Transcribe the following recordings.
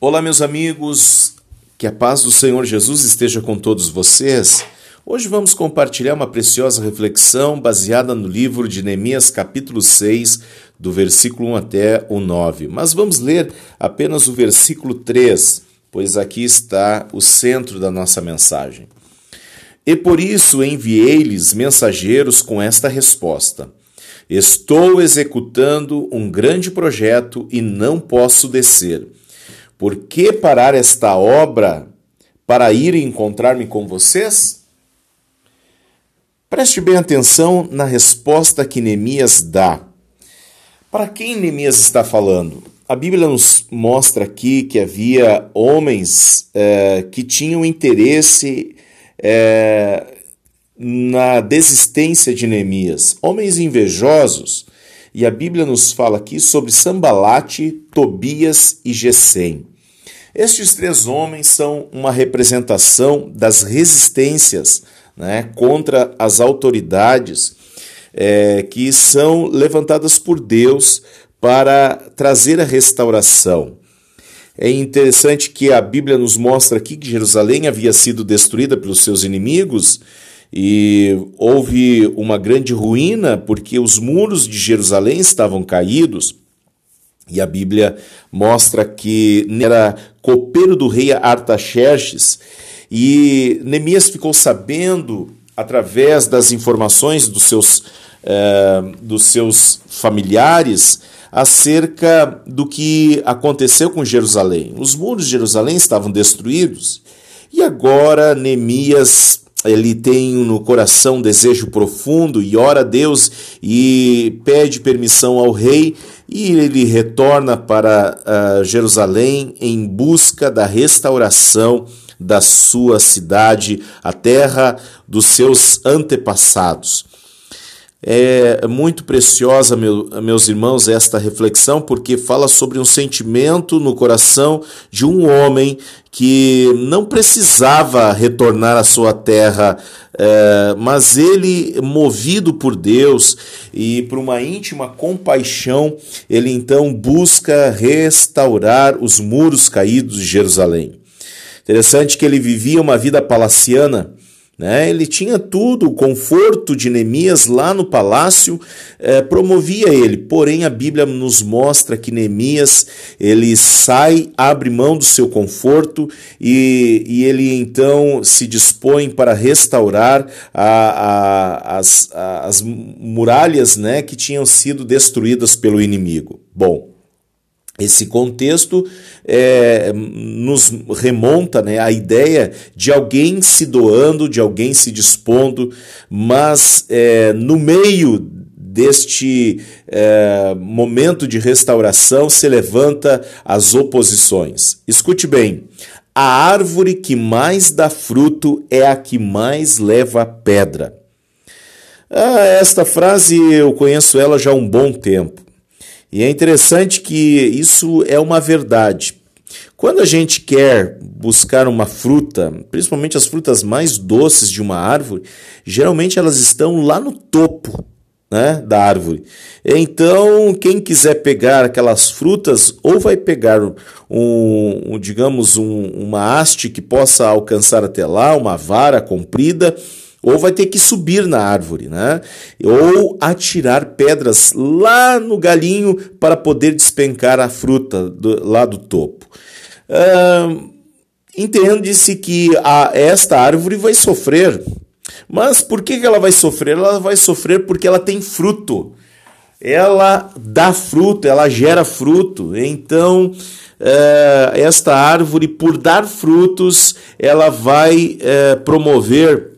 Olá, meus amigos, que a paz do Senhor Jesus esteja com todos vocês. Hoje vamos compartilhar uma preciosa reflexão baseada no livro de Neemias, capítulo 6, do versículo 1 até o 9. Mas vamos ler apenas o versículo 3, pois aqui está o centro da nossa mensagem. E por isso enviei-lhes mensageiros com esta resposta: Estou executando um grande projeto e não posso descer. Por que parar esta obra para ir encontrar-me com vocês? Preste bem atenção na resposta que Neemias dá. Para quem Neemias está falando? A Bíblia nos mostra aqui que havia homens é, que tinham interesse é, na desistência de Neemias, homens invejosos, e a Bíblia nos fala aqui sobre Sambalate, Tobias e Gesem. Estes três homens são uma representação das resistências né, contra as autoridades é, que são levantadas por Deus para trazer a restauração. É interessante que a Bíblia nos mostra aqui que Jerusalém havia sido destruída pelos seus inimigos e houve uma grande ruína porque os muros de Jerusalém estavam caídos. E a Bíblia mostra que era copeiro do rei Artaxerxes e Neemias ficou sabendo através das informações dos seus, eh, dos seus familiares acerca do que aconteceu com Jerusalém. Os muros de Jerusalém estavam destruídos e agora Neemias ele tem no coração um desejo profundo e ora a Deus e pede permissão ao rei e ele retorna para uh, Jerusalém em busca da restauração da sua cidade, a terra dos seus antepassados. É muito preciosa, meu, meus irmãos, esta reflexão, porque fala sobre um sentimento no coração de um homem que não precisava retornar à sua terra, é, mas ele, movido por Deus e por uma íntima compaixão, ele então busca restaurar os muros caídos de Jerusalém. Interessante que ele vivia uma vida palaciana né? Ele tinha tudo, o conforto de Neemias lá no palácio eh, promovia ele. Porém, a Bíblia nos mostra que Neemias ele sai, abre mão do seu conforto e, e ele então se dispõe para restaurar a, a, as, as muralhas né, que tinham sido destruídas pelo inimigo. Bom, esse contexto é, nos remonta né, à ideia de alguém se doando, de alguém se dispondo, mas é, no meio deste é, momento de restauração se levanta as oposições. Escute bem: a árvore que mais dá fruto é a que mais leva pedra. Ah, esta frase eu conheço ela já há um bom tempo. E é interessante que isso é uma verdade. Quando a gente quer buscar uma fruta, principalmente as frutas mais doces de uma árvore, geralmente elas estão lá no topo né, da árvore. Então, quem quiser pegar aquelas frutas, ou vai pegar um, um digamos, um, uma haste que possa alcançar até lá, uma vara comprida, ou vai ter que subir na árvore, né? Ou atirar pedras lá no galinho para poder despencar a fruta do, lá do topo. Uh, Entende-se que a, esta árvore vai sofrer. Mas por que, ela vai sofrer? Ela vai sofrer porque ela tem fruto. Ela dá fruto, ela gera fruto. Então, uh, esta árvore, por dar frutos, ela vai uh, promover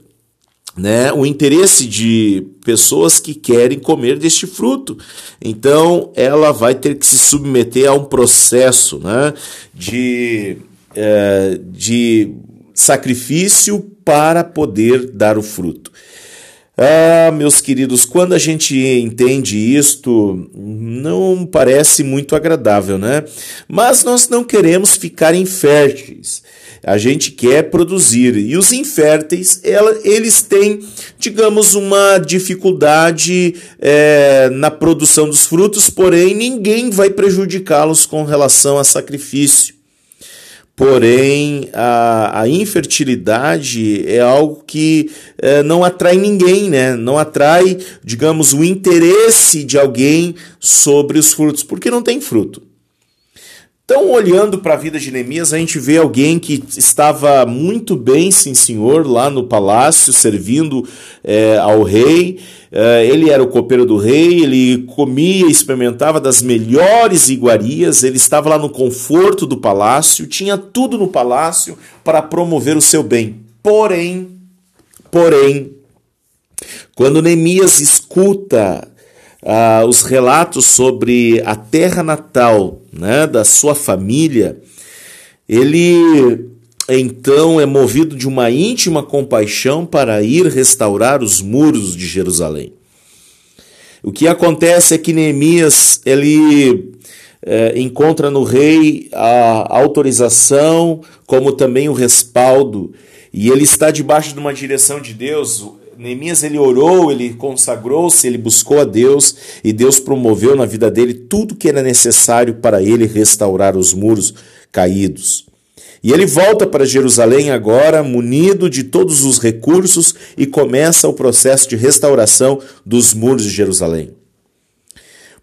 né, o interesse de pessoas que querem comer deste fruto. Então, ela vai ter que se submeter a um processo né, de, é, de sacrifício para poder dar o fruto. Ah, meus queridos, quando a gente entende isto, não parece muito agradável, né? Mas nós não queremos ficar inférteis. A gente quer produzir. E os inférteis, eles têm, digamos, uma dificuldade é, na produção dos frutos, porém ninguém vai prejudicá-los com relação a sacrifício. Porém, a, a infertilidade é algo que é, não atrai ninguém, né? Não atrai, digamos, o interesse de alguém sobre os frutos, porque não tem fruto. Então, olhando para a vida de Neemias, a gente vê alguém que estava muito bem, sim senhor, lá no palácio, servindo é, ao rei. É, ele era o copeiro do rei, ele comia experimentava das melhores iguarias, ele estava lá no conforto do palácio, tinha tudo no palácio para promover o seu bem. Porém, porém, quando Neemias escuta ah, os relatos sobre a terra natal né, da sua família, ele então é movido de uma íntima compaixão para ir restaurar os muros de Jerusalém. O que acontece é que Neemias ele é, encontra no rei a autorização, como também o respaldo, e ele está debaixo de uma direção de Deus. Neemias ele orou, ele consagrou-se, ele buscou a Deus e Deus promoveu na vida dele tudo que era necessário para ele restaurar os muros caídos. E ele volta para Jerusalém agora, munido de todos os recursos, e começa o processo de restauração dos muros de Jerusalém.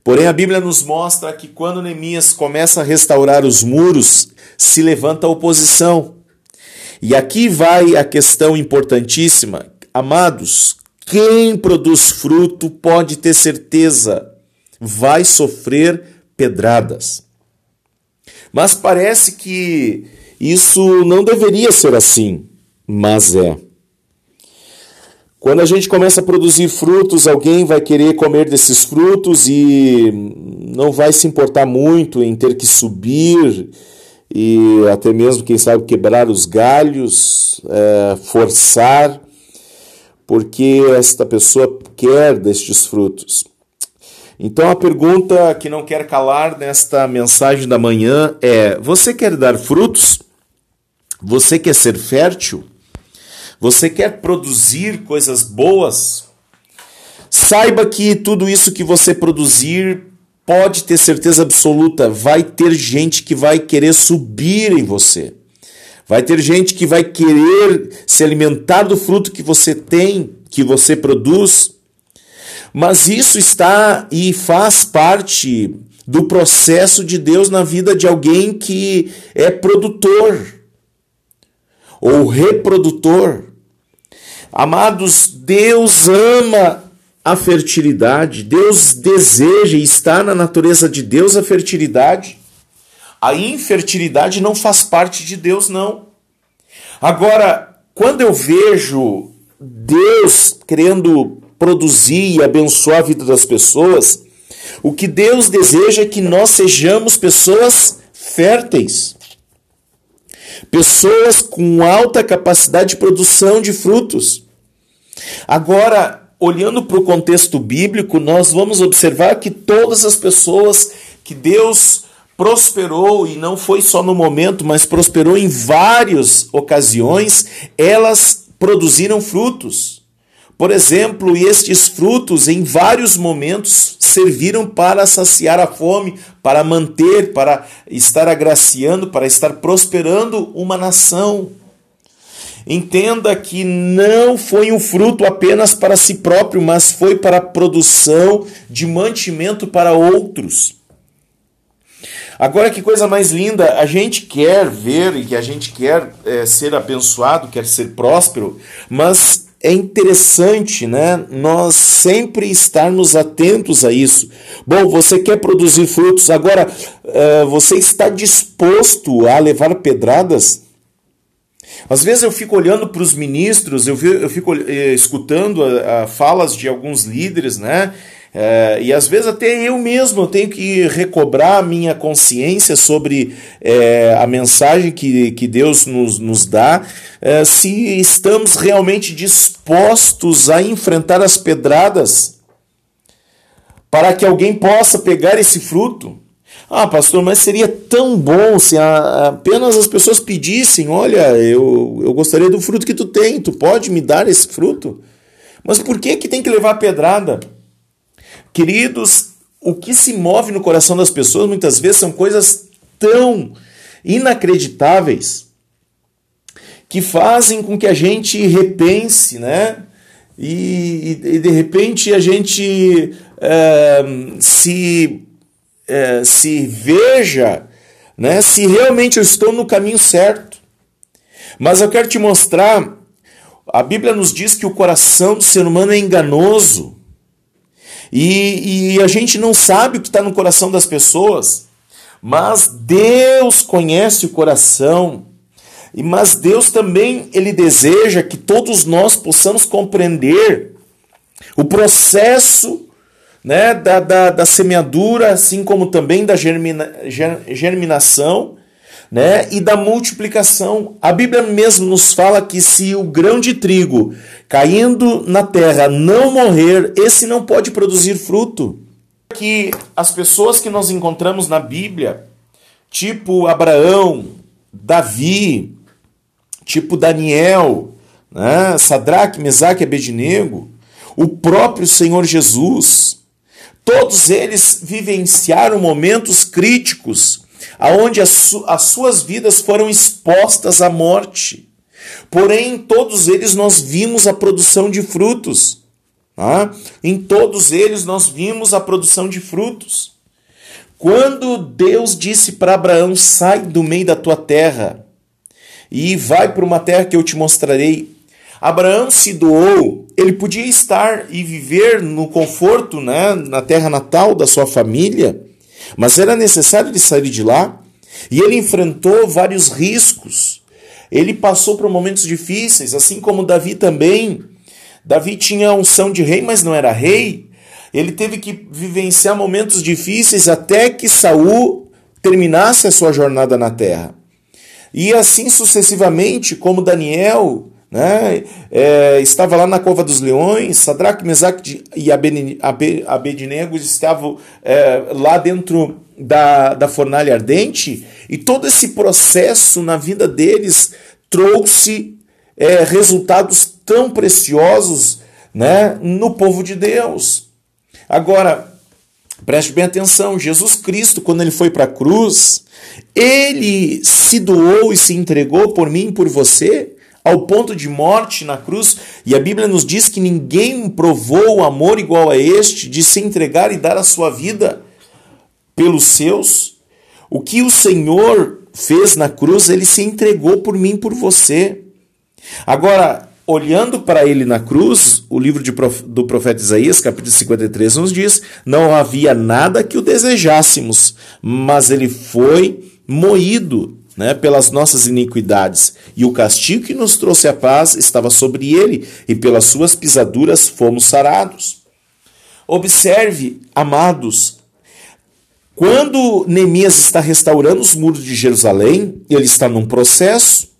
Porém, a Bíblia nos mostra que quando Neemias começa a restaurar os muros, se levanta a oposição. E aqui vai a questão importantíssima Amados, quem produz fruto pode ter certeza, vai sofrer pedradas. Mas parece que isso não deveria ser assim, mas é. Quando a gente começa a produzir frutos, alguém vai querer comer desses frutos e não vai se importar muito em ter que subir e até mesmo, quem sabe, quebrar os galhos, é, forçar porque esta pessoa quer destes frutos. Então a pergunta que não quer calar nesta mensagem da manhã é: você quer dar frutos? Você quer ser fértil? Você quer produzir coisas boas? Saiba que tudo isso que você produzir, pode ter certeza absoluta, vai ter gente que vai querer subir em você. Vai ter gente que vai querer se alimentar do fruto que você tem, que você produz. Mas isso está e faz parte do processo de Deus na vida de alguém que é produtor ou reprodutor. Amados, Deus ama a fertilidade, Deus deseja e está na natureza de Deus a fertilidade. A infertilidade não faz parte de Deus, não. Agora, quando eu vejo Deus querendo produzir e abençoar a vida das pessoas, o que Deus deseja é que nós sejamos pessoas férteis, pessoas com alta capacidade de produção de frutos. Agora, olhando para o contexto bíblico, nós vamos observar que todas as pessoas que Deus prosperou e não foi só no momento, mas prosperou em várias ocasiões, elas produziram frutos. Por exemplo, estes frutos em vários momentos serviram para saciar a fome, para manter, para estar agraciando, para estar prosperando uma nação. Entenda que não foi um fruto apenas para si próprio, mas foi para a produção de mantimento para outros. Agora, que coisa mais linda, a gente quer ver e que a gente quer é, ser abençoado, quer ser próspero, mas é interessante, né? Nós sempre estarmos atentos a isso. Bom, você quer produzir frutos, agora é, você está disposto a levar pedradas? Às vezes eu fico olhando para os ministros, eu, fico é, escutando a, a falas de alguns líderes, né? É, e às vezes até eu mesmo tenho que recobrar a minha consciência sobre é, a mensagem que, que Deus nos, nos dá, é, se estamos realmente dispostos a enfrentar as pedradas para que alguém possa pegar esse fruto. Ah, pastor, mas seria tão bom se apenas as pessoas pedissem: olha, eu, eu gostaria do fruto que tu tem, tu pode me dar esse fruto? Mas por que, que tem que levar pedrada? Queridos, o que se move no coração das pessoas muitas vezes são coisas tão inacreditáveis que fazem com que a gente repense, né? E, e de repente a gente é, se, é, se veja né, se realmente eu estou no caminho certo. Mas eu quero te mostrar, a Bíblia nos diz que o coração do ser humano é enganoso. E, e a gente não sabe o que está no coração das pessoas, mas Deus conhece o coração. Mas Deus também ele deseja que todos nós possamos compreender o processo né, da, da, da semeadura, assim como também da germina, germinação né, e da multiplicação. A Bíblia mesmo nos fala que se o grão de trigo caindo na terra não morrer, esse não pode produzir fruto. Que as pessoas que nós encontramos na Bíblia, tipo Abraão, Davi, tipo Daniel, né, Sadraque, Mesaque e Abednego, o próprio Senhor Jesus, todos eles vivenciaram momentos críticos aonde as, su as suas vidas foram expostas à morte. Porém, em todos eles nós vimos a produção de frutos. Tá? Em todos eles nós vimos a produção de frutos. Quando Deus disse para Abraão: sai do meio da tua terra e vai para uma terra que eu te mostrarei. Abraão se doou, ele podia estar e viver no conforto, né, na terra natal da sua família, mas era necessário ele sair de lá e ele enfrentou vários riscos. Ele passou por momentos difíceis, assim como Davi também. Davi tinha a unção de rei, mas não era rei. Ele teve que vivenciar momentos difíceis até que Saul terminasse a sua jornada na terra. E assim sucessivamente, como Daniel né? É, estava lá na cova dos leões, Sadraque, Mesaque e Abednego estavam é, lá dentro da, da fornalha ardente, e todo esse processo na vida deles trouxe é, resultados tão preciosos né, no povo de Deus. Agora, preste bem atenção: Jesus Cristo, quando ele foi para a cruz, ele se doou e se entregou por mim e por você ao ponto de morte na cruz, e a Bíblia nos diz que ninguém provou o amor igual a este, de se entregar e dar a sua vida pelos seus. O que o Senhor fez na cruz, ele se entregou por mim, por você. Agora, olhando para ele na cruz, o livro prof, do profeta Isaías, capítulo 53, nos diz: Não havia nada que o desejássemos, mas ele foi moído né, pelas nossas iniquidades, e o castigo que nos trouxe a paz estava sobre ele, e pelas suas pisaduras fomos sarados. Observe, amados, quando Neemias está restaurando os muros de Jerusalém, ele está num processo.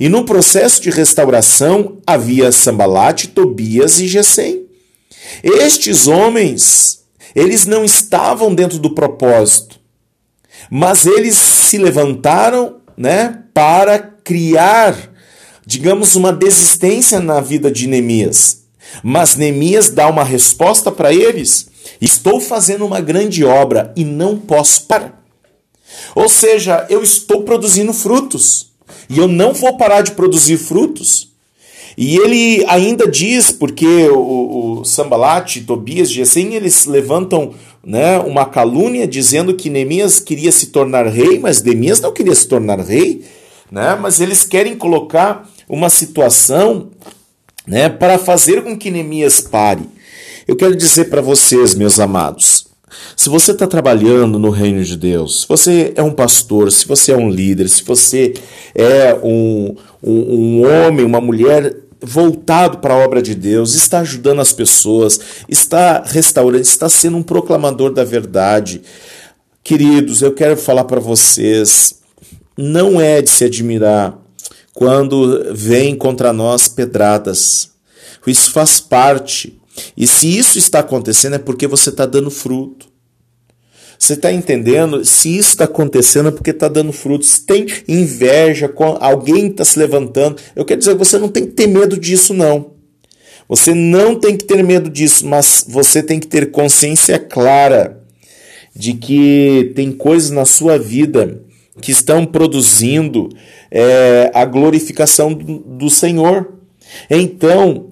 E no processo de restauração havia Sambalate, Tobias e Gesem. Estes homens, eles não estavam dentro do propósito mas eles se levantaram, né, para criar, digamos, uma desistência na vida de Neemias. Mas Neemias dá uma resposta para eles: estou fazendo uma grande obra e não posso parar. Ou seja, eu estou produzindo frutos e eu não vou parar de produzir frutos. E ele ainda diz, porque o, o Sambalat, Tobias, Gesem, eles levantam né, uma calúnia dizendo que Neemias queria se tornar rei, mas Neemias não queria se tornar rei, né, mas eles querem colocar uma situação né, para fazer com que Neemias pare. Eu quero dizer para vocês, meus amados, se você está trabalhando no reino de Deus, se você é um pastor, se você é um líder, se você é um, um, um homem, uma mulher voltado para a obra de Deus, está ajudando as pessoas, está restaurando, está sendo um proclamador da verdade. Queridos, eu quero falar para vocês, não é de se admirar quando vem contra nós pedradas. Isso faz parte. E se isso está acontecendo é porque você está dando fruto. Você está entendendo? Se isso está acontecendo é porque está dando frutos. Tem inveja, alguém está se levantando. Eu quero dizer, você não tem que ter medo disso, não. Você não tem que ter medo disso, mas você tem que ter consciência clara de que tem coisas na sua vida que estão produzindo é, a glorificação do, do Senhor. Então,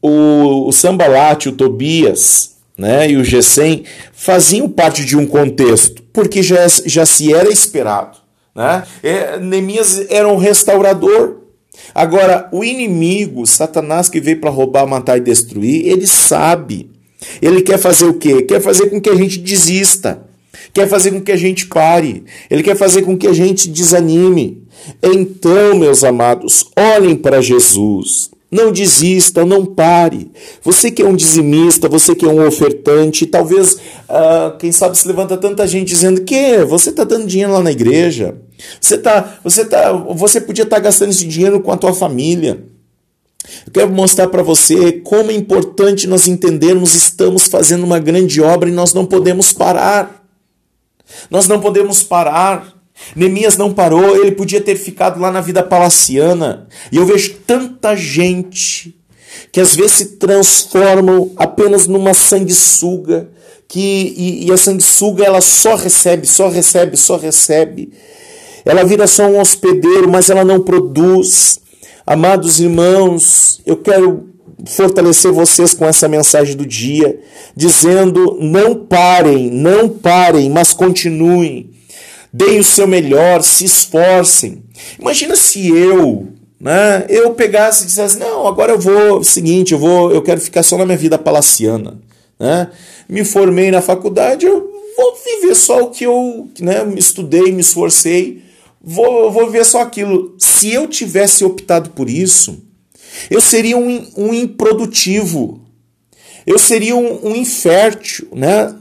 o, o o Tobias né, e o Gesem faziam parte de um contexto, porque já, já se era esperado. Né? É, Neemias era um restaurador. Agora, o inimigo, Satanás que veio para roubar, matar e destruir, ele sabe. Ele quer fazer o quê? Quer fazer com que a gente desista. Quer fazer com que a gente pare. Ele quer fazer com que a gente desanime. Então, meus amados, olhem para Jesus. Não desista, não pare. Você que é um dizimista, você que é um ofertante, talvez, uh, quem sabe, se levanta tanta gente dizendo que você está dando dinheiro lá na igreja. Você, tá, você, tá, você podia estar tá gastando esse dinheiro com a tua família. Eu quero mostrar para você como é importante nós entendermos estamos fazendo uma grande obra e nós não podemos parar. Nós não podemos parar. Neemias não parou, ele podia ter ficado lá na vida palaciana. E eu vejo tanta gente que às vezes se transformam apenas numa sanguessuga, que e, e a sanguessuga ela só recebe, só recebe, só recebe. Ela vira só um hospedeiro, mas ela não produz. Amados irmãos, eu quero fortalecer vocês com essa mensagem do dia, dizendo: não parem, não parem, mas continuem deem o seu melhor, se esforcem. Imagina se eu, né, eu pegasse e dissesse, não, agora eu vou, seguinte, eu vou, eu quero ficar só na minha vida palaciana, né? Me formei na faculdade, eu vou viver só o que eu, né, estudei, me esforcei, vou, vou viver só aquilo. Se eu tivesse optado por isso, eu seria um, um improdutivo, eu seria um, um infértil, né?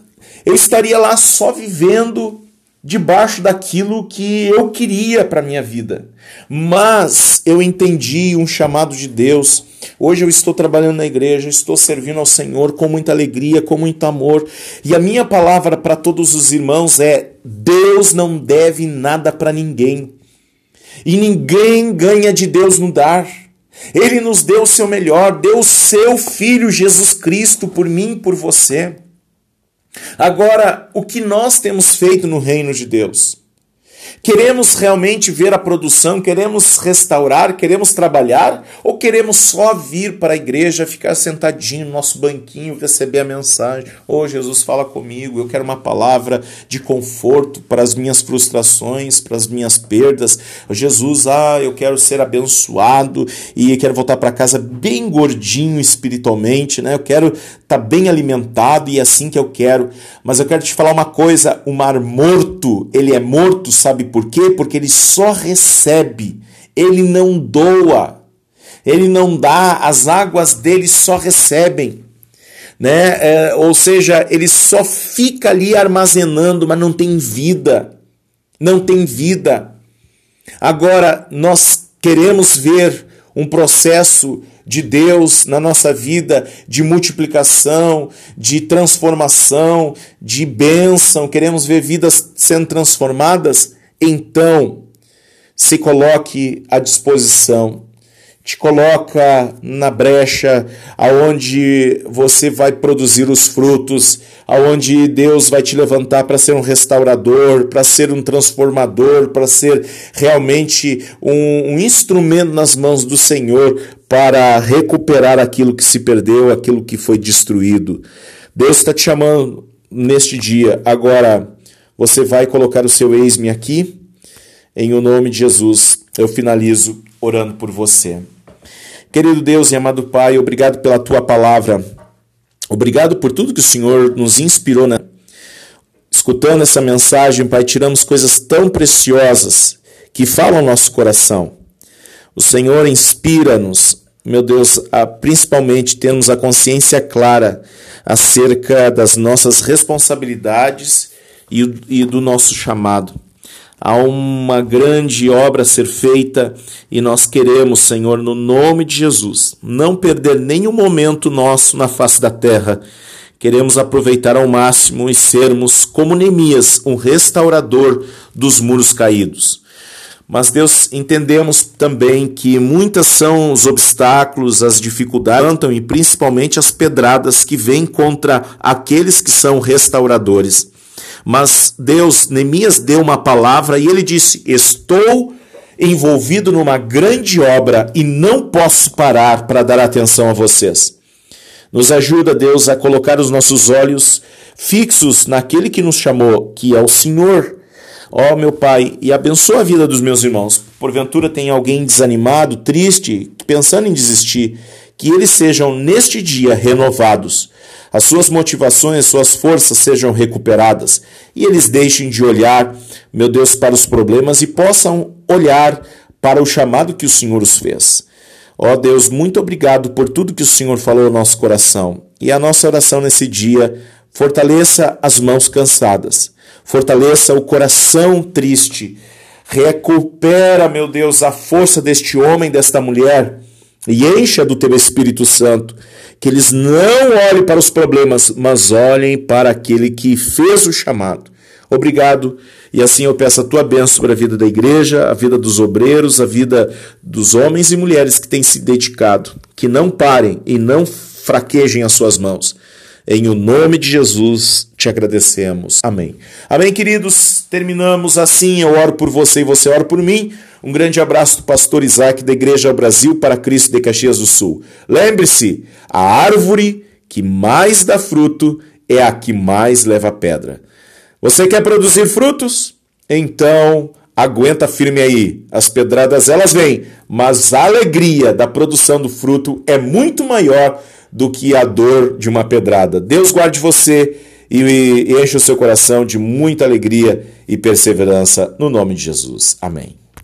Eu estaria lá só vivendo debaixo daquilo que eu queria para minha vida. Mas eu entendi um chamado de Deus. Hoje eu estou trabalhando na igreja, estou servindo ao Senhor com muita alegria, com muito amor. E a minha palavra para todos os irmãos é: Deus não deve nada para ninguém. E ninguém ganha de Deus no dar. Ele nos deu o seu melhor, deu o seu filho Jesus Cristo por mim e por você. Agora, o que nós temos feito no reino de Deus? Queremos realmente ver a produção? Queremos restaurar? Queremos trabalhar? Ou queremos só vir para a igreja, ficar sentadinho no nosso banquinho, receber a mensagem? Oh, Jesus, fala comigo, eu quero uma palavra de conforto para as minhas frustrações, para as minhas perdas. Oh, Jesus, ah, eu quero ser abençoado e quero voltar para casa bem gordinho espiritualmente, né? Eu quero estar tá bem alimentado e é assim que eu quero. Mas eu quero te falar uma coisa: o mar morto, ele é morto, sabe por quê? Porque ele só recebe, ele não doa, ele não dá, as águas dele só recebem. Né? É, ou seja, ele só fica ali armazenando, mas não tem vida. Não tem vida. Agora, nós queremos ver um processo de Deus na nossa vida, de multiplicação, de transformação, de bênção, queremos ver vidas sendo transformadas, então se coloque à disposição te coloca na brecha aonde você vai produzir os frutos, aonde Deus vai te levantar para ser um restaurador, para ser um transformador, para ser realmente um, um, instrumento nas mãos do Senhor para recuperar aquilo que se perdeu, aquilo que foi destruído. Deus está te chamando neste dia. Agora, você vai colocar o seu ex-me aqui. Em o nome de Jesus, eu finalizo orando por você. Querido Deus e amado Pai, obrigado pela tua palavra. Obrigado por tudo que o Senhor nos inspirou na escutando essa mensagem, Pai, tiramos coisas tão preciosas que falam ao nosso coração. O Senhor inspira-nos, meu Deus, a principalmente termos a consciência clara acerca das nossas responsabilidades e, e do nosso chamado há uma grande obra a ser feita e nós queremos, Senhor, no nome de Jesus, não perder nenhum momento nosso na face da terra. Queremos aproveitar ao máximo e sermos, como Neemias, um restaurador dos muros caídos. Mas, Deus, entendemos também que muitas são os obstáculos, as dificuldades, e principalmente as pedradas que vêm contra aqueles que são restauradores. Mas Deus, Neemias deu uma palavra e ele disse: Estou envolvido numa grande obra e não posso parar para dar atenção a vocês. Nos ajuda, Deus, a colocar os nossos olhos fixos naquele que nos chamou, que é o Senhor. Ó oh, meu Pai, e abençoa a vida dos meus irmãos. Porventura tem alguém desanimado, triste, pensando em desistir, que eles sejam neste dia renovados as suas motivações, suas forças sejam recuperadas e eles deixem de olhar, meu Deus, para os problemas e possam olhar para o chamado que o Senhor os fez. Ó oh Deus, muito obrigado por tudo que o Senhor falou ao nosso coração. E a nossa oração nesse dia, fortaleça as mãos cansadas, fortaleça o coração triste, recupera, meu Deus, a força deste homem, desta mulher e encha do teu Espírito Santo que eles não olhem para os problemas, mas olhem para aquele que fez o chamado. Obrigado. E assim eu peço a tua bênção para a vida da igreja, a vida dos obreiros, a vida dos homens e mulheres que têm se dedicado. Que não parem e não fraquejem as suas mãos. Em o nome de Jesus te agradecemos. Amém. Amém, queridos. Terminamos assim. Eu oro por você e você ora por mim. Um grande abraço do pastor Isaac da Igreja Brasil para Cristo de Caxias do Sul. Lembre-se, a árvore que mais dá fruto é a que mais leva pedra. Você quer produzir frutos? Então, aguenta firme aí. As pedradas elas vêm, mas a alegria da produção do fruto é muito maior do que a dor de uma pedrada. Deus guarde você e enche o seu coração de muita alegria e perseverança no nome de Jesus. Amém.